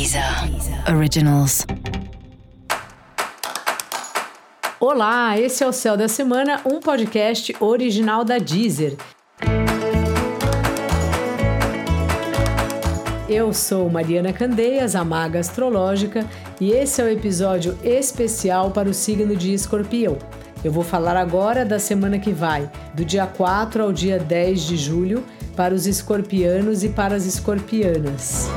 Deezer Originals. Olá, esse é o Céu da Semana, um podcast original da Deezer. Eu sou Mariana Candeias, a maga astrológica, e esse é o episódio especial para o signo de Escorpião. Eu vou falar agora da semana que vai, do dia 4 ao dia 10 de julho, para os escorpianos e para as escorpianas.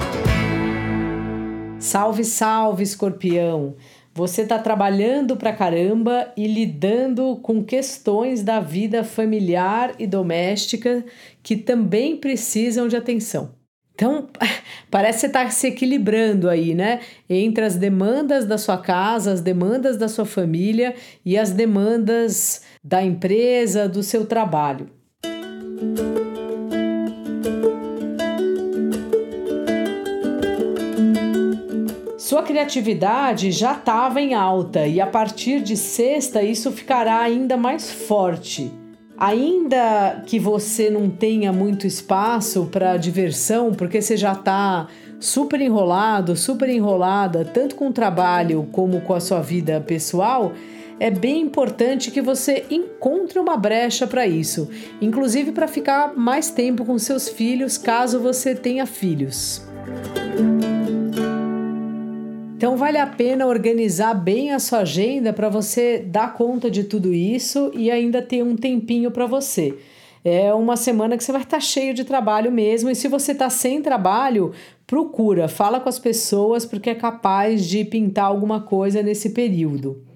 Salve, salve, escorpião! Você está trabalhando pra caramba e lidando com questões da vida familiar e doméstica que também precisam de atenção. Então, parece que você está se equilibrando aí, né? Entre as demandas da sua casa, as demandas da sua família e as demandas da empresa, do seu trabalho. Sua criatividade já estava em alta e a partir de sexta isso ficará ainda mais forte. Ainda que você não tenha muito espaço para diversão, porque você já está super enrolado, super enrolada, tanto com o trabalho como com a sua vida pessoal, é bem importante que você encontre uma brecha para isso, inclusive para ficar mais tempo com seus filhos, caso você tenha filhos. Então vale a pena organizar bem a sua agenda para você dar conta de tudo isso e ainda ter um tempinho para você. É uma semana que você vai estar tá cheio de trabalho mesmo, e se você está sem trabalho, procura, fala com as pessoas porque é capaz de pintar alguma coisa nesse período.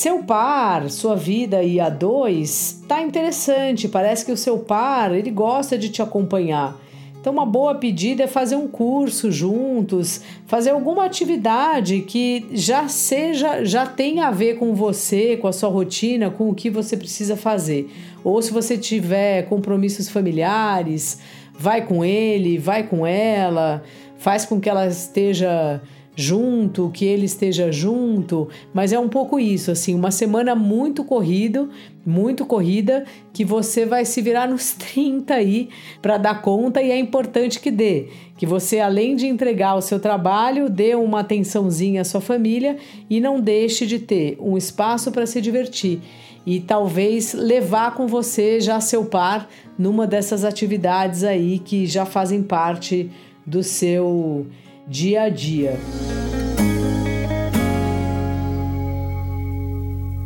Seu par, sua vida e a dois, tá interessante. Parece que o seu par, ele gosta de te acompanhar. Então, uma boa pedida é fazer um curso juntos, fazer alguma atividade que já seja, já tenha a ver com você, com a sua rotina, com o que você precisa fazer. Ou se você tiver compromissos familiares, vai com ele, vai com ela, faz com que ela esteja junto, que ele esteja junto, mas é um pouco isso, assim, uma semana muito corrido, muito corrida, que você vai se virar nos 30 aí para dar conta e é importante que dê, que você além de entregar o seu trabalho, dê uma atençãozinha à sua família e não deixe de ter um espaço para se divertir. E talvez levar com você já seu par numa dessas atividades aí que já fazem parte do seu dia a dia.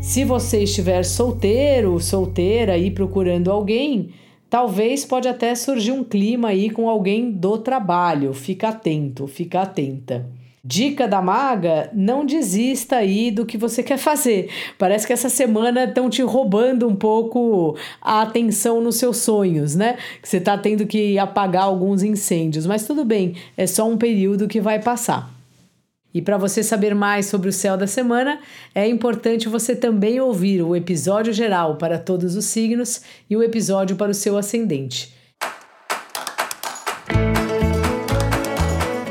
Se você estiver solteiro, solteira e procurando alguém, talvez pode até surgir um clima aí com alguém do trabalho. Fica atento, fica atenta. Dica da maga: não desista aí do que você quer fazer. Parece que essa semana estão te roubando um pouco a atenção nos seus sonhos, né? Que você está tendo que apagar alguns incêndios, mas tudo bem, é só um período que vai passar. E para você saber mais sobre o céu da semana, é importante você também ouvir o episódio geral para todos os signos e o episódio para o seu ascendente.